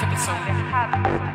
To be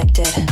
connected.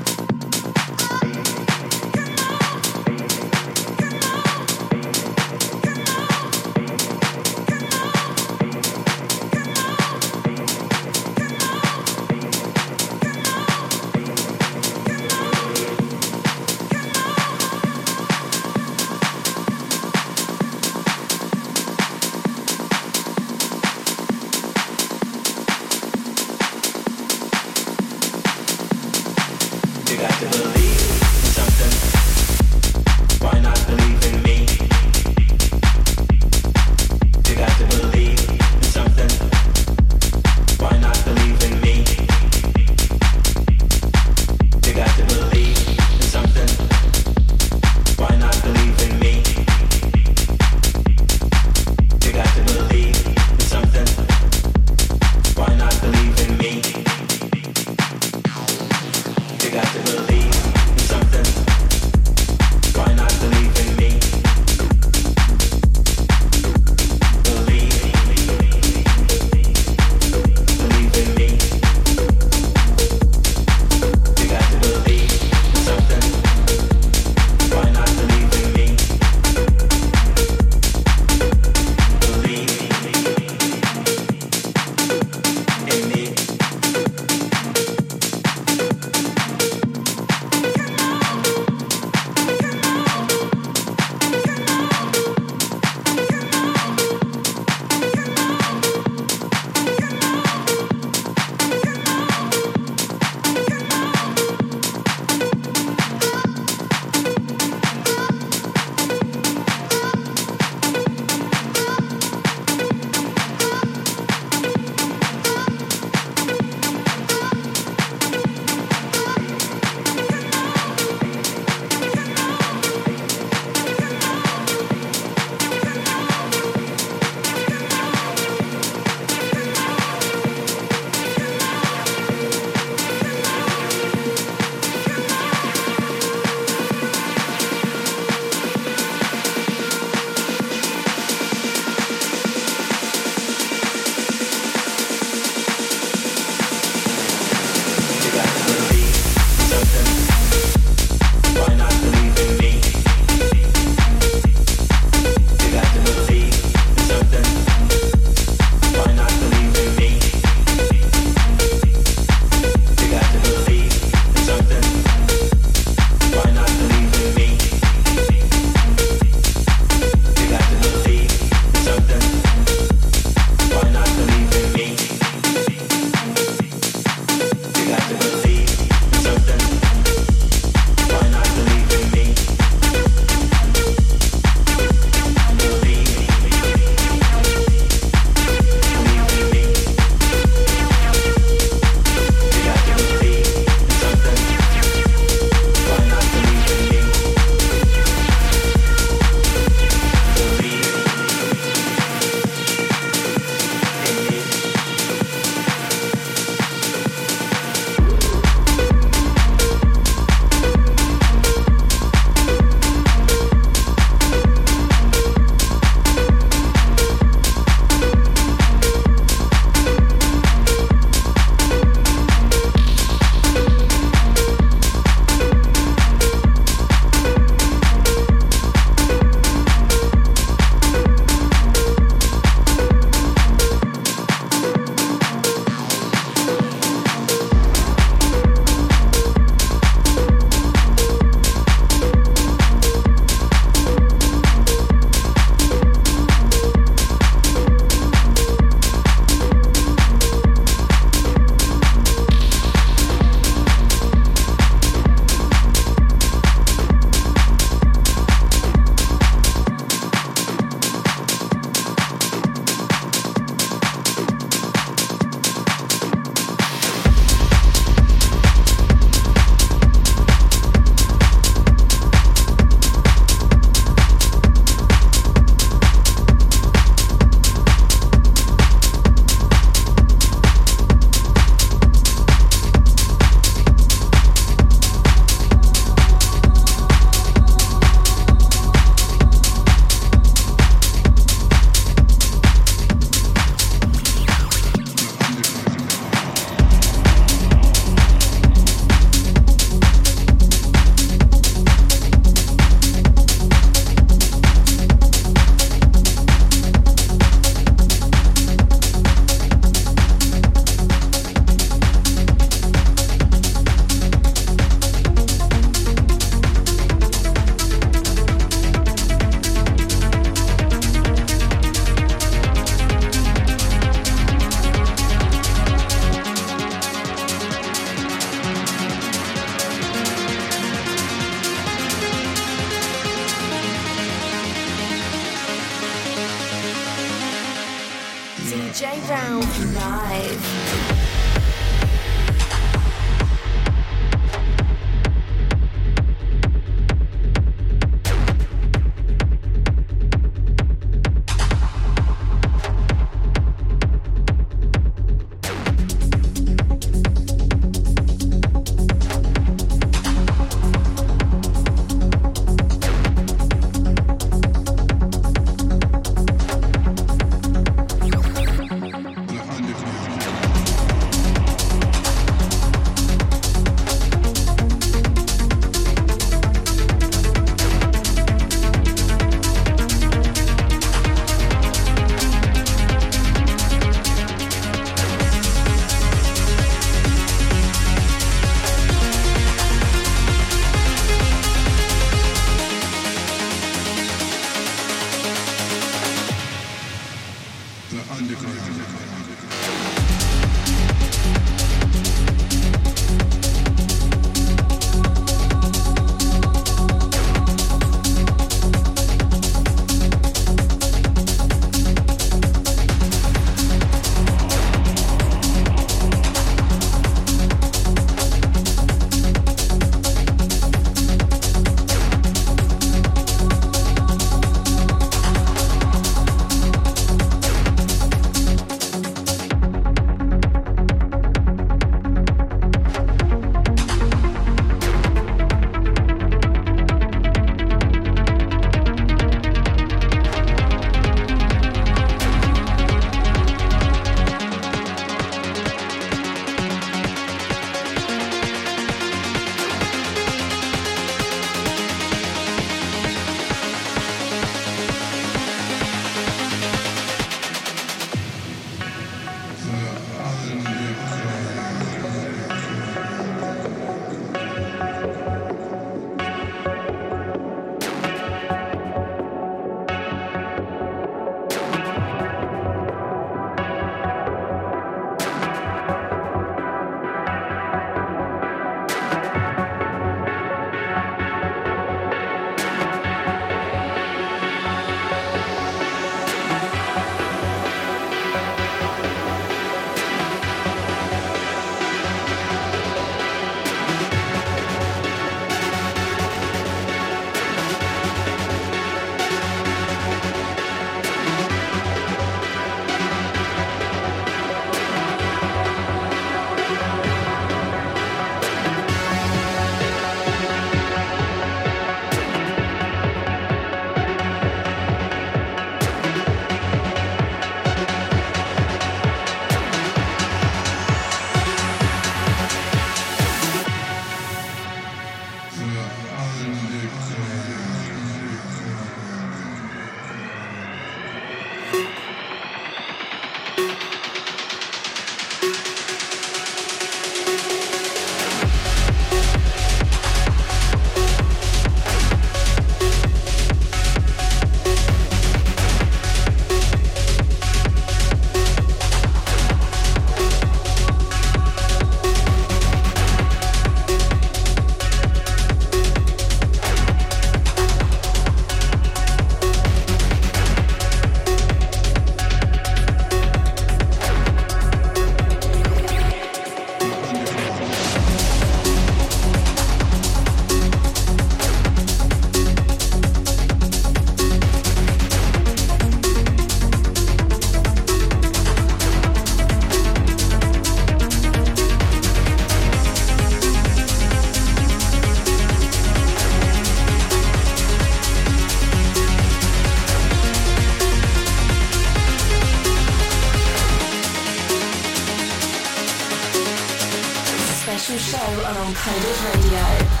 show on Uncoded Radio.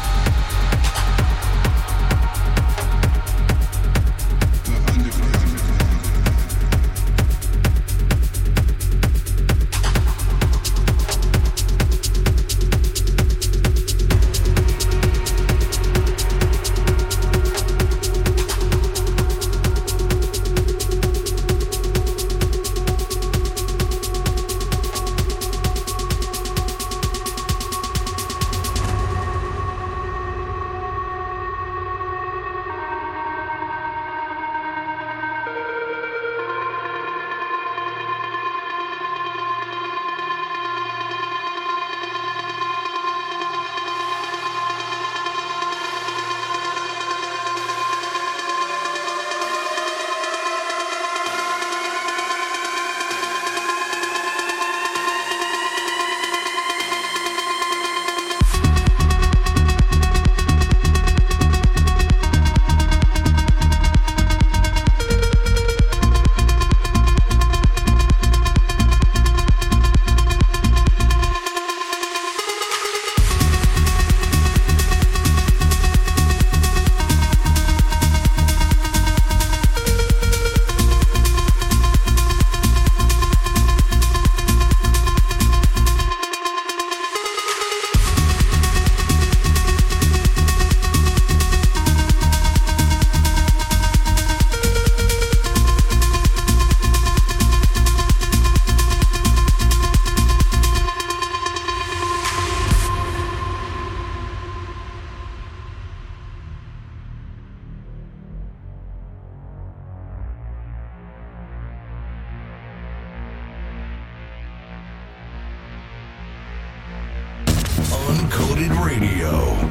Radio.